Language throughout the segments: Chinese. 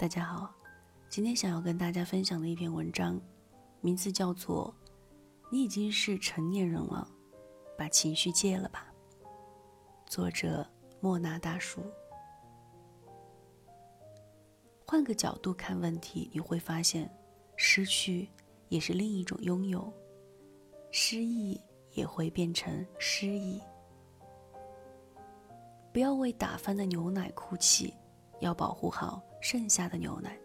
大家好，今天想要跟大家分享的一篇文章，名字叫做《你已经是成年人了，把情绪戒了吧》。作者莫那大叔。换个角度看问题，你会发现，失去也是另一种拥有，失意也会变成失意。不要为打翻的牛奶哭泣，要保护好。剩下的牛奶，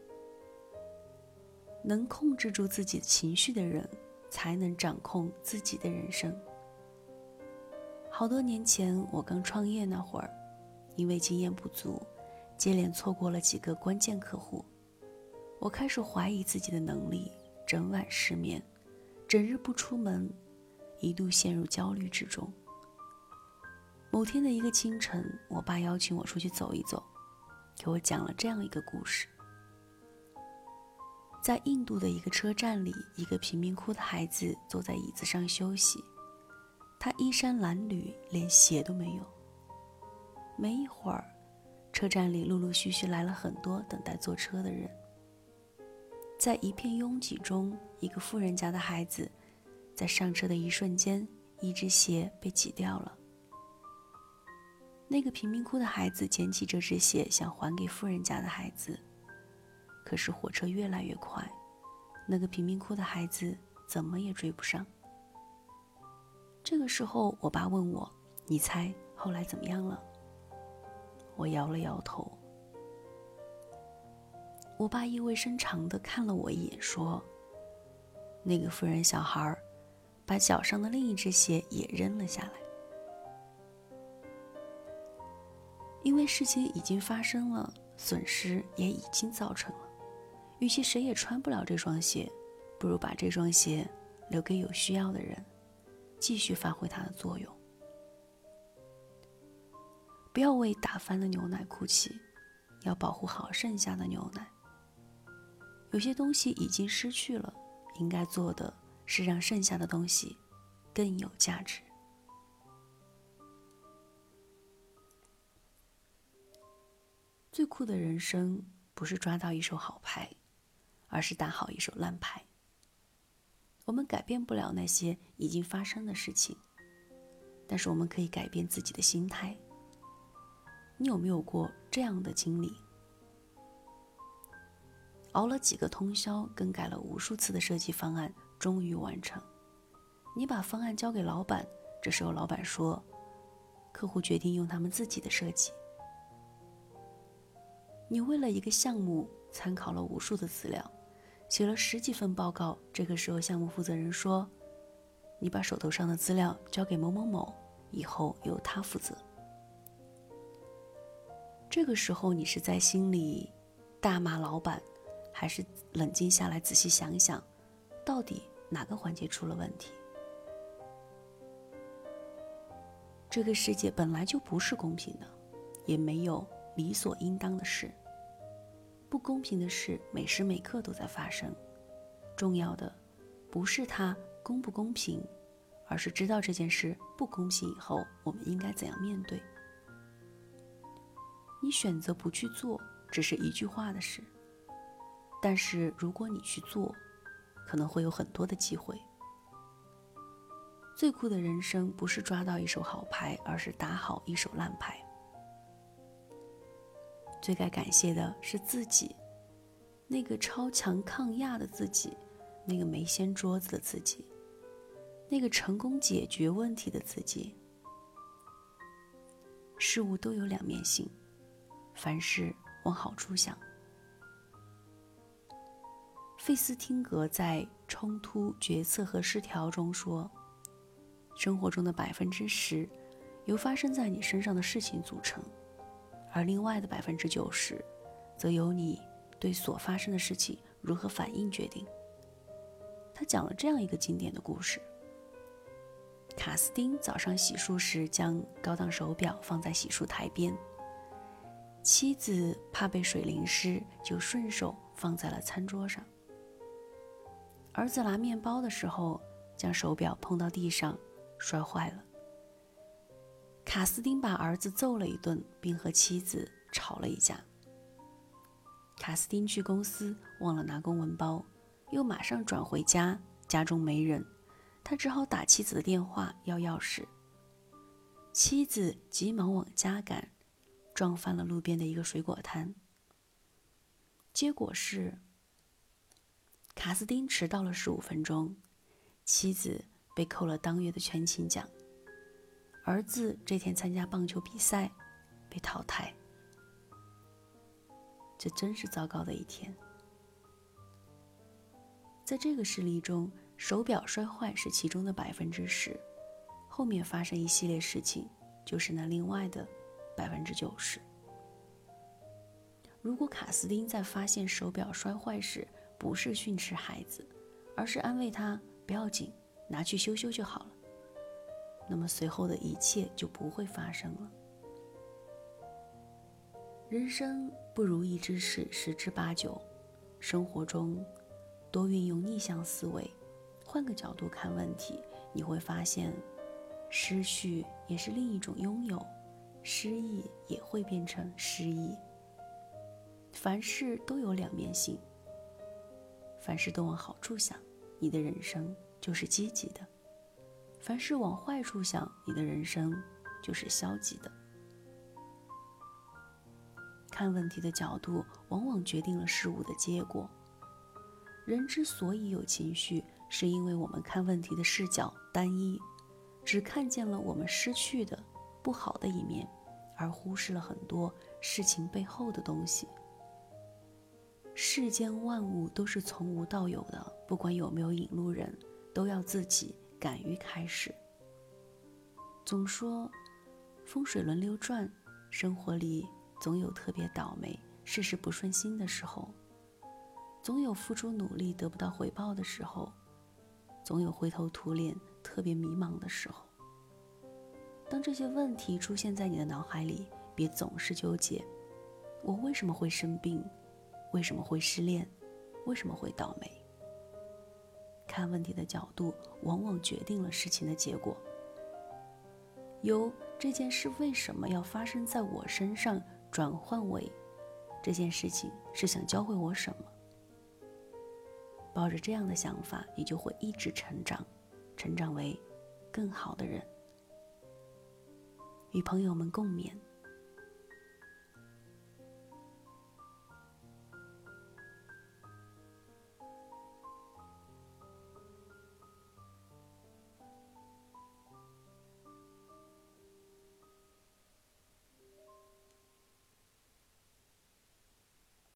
能控制住自己情绪的人，才能掌控自己的人生。好多年前，我刚创业那会儿，因为经验不足，接连错过了几个关键客户，我开始怀疑自己的能力，整晚失眠，整日不出门，一度陷入焦虑之中。某天的一个清晨，我爸邀请我出去走一走。给我讲了这样一个故事：在印度的一个车站里，一个贫民窟的孩子坐在椅子上休息，他衣衫褴褛，连鞋都没有。没一会儿，车站里陆陆续续来了很多等待坐车的人。在一片拥挤中，一个富人家的孩子在上车的一瞬间，一只鞋被挤掉了。那个贫民窟的孩子捡起这只鞋，想还给富人家的孩子。可是火车越来越快，那个贫民窟的孩子怎么也追不上。这个时候，我爸问我：“你猜后来怎么样了？”我摇了摇头。我爸意味深长地看了我一眼，说：“那个富人小孩，把脚上的另一只鞋也扔了下来。”因为事情已经发生了，损失也已经造成了，与其谁也穿不了这双鞋，不如把这双鞋留给有需要的人，继续发挥它的作用。不要为打翻的牛奶哭泣，要保护好剩下的牛奶。有些东西已经失去了，应该做的是让剩下的东西更有价值。最酷的人生不是抓到一手好牌，而是打好一手烂牌。我们改变不了那些已经发生的事情，但是我们可以改变自己的心态。你有没有过这样的经历？熬了几个通宵，更改了无数次的设计方案，终于完成。你把方案交给老板，这时候老板说：“客户决定用他们自己的设计。”你为了一个项目参考了无数的资料，写了十几份报告。这个时候，项目负责人说：“你把手头上的资料交给某某某，以后由他负责。”这个时候，你是在心里大骂老板，还是冷静下来仔细想想，到底哪个环节出了问题？这个世界本来就不是公平的，也没有。理所应当的事，不公平的事每时每刻都在发生。重要的不是它公不公平，而是知道这件事不公平以后，我们应该怎样面对。你选择不去做，只是一句话的事；但是如果你去做，可能会有很多的机会。最酷的人生不是抓到一手好牌，而是打好一手烂牌。最该感谢的是自己，那个超强抗压的自己，那个没掀桌子的自己，那个成功解决问题的自己。事物都有两面性，凡事往好处想。费斯汀格在《冲突、决策和失调》中说：“生活中的百分之十，由发生在你身上的事情组成。”而另外的百分之九十，则由你对所发生的事情如何反应决定。他讲了这样一个经典的故事：卡斯丁早上洗漱时，将高档手表放在洗漱台边，妻子怕被水淋湿，就顺手放在了餐桌上。儿子拿面包的时候，将手表碰到地上，摔坏了。卡斯丁把儿子揍了一顿，并和妻子吵了一架。卡斯丁去公司忘了拿公文包，又马上转回家，家中没人，他只好打妻子的电话要钥匙。妻子急忙往家赶，撞翻了路边的一个水果摊。结果是，卡斯丁迟到了十五分钟，妻子被扣了当月的全勤奖，儿子这天参加棒球比赛被淘汰。这真是糟糕的一天。在这个事例中，手表摔坏是其中的百分之十，后面发生一系列事情就是那另外的百分之九十。如果卡斯丁在发现手表摔坏时不是训斥孩子，而是安慰他不要紧，拿去修修就好了，那么随后的一切就不会发生了。人生不如意之事十之八九，生活中多运用逆向思维，换个角度看问题，你会发现，失去也是另一种拥有，失意也会变成失意。凡事都有两面性，凡事都往好处想，你的人生就是积极的；凡事往坏处想，你的人生就是消极的。看问题的角度，往往决定了事物的结果。人之所以有情绪，是因为我们看问题的视角单一，只看见了我们失去的不好的一面，而忽视了很多事情背后的东西。世间万物都是从无到有的，不管有没有引路人，都要自己敢于开始。总说风水轮流转，生活里。总有特别倒霉、事事不顺心的时候，总有付出努力得不到回报的时候，总有灰头土脸、特别迷茫的时候。当这些问题出现在你的脑海里，别总是纠结：我为什么会生病？为什么会失恋？为什么会倒霉？看问题的角度，往往决定了事情的结果。由这件事为什么要发生在我身上？转换为这件事情是想教会我什么？抱着这样的想法，你就会一直成长，成长为更好的人。与朋友们共勉。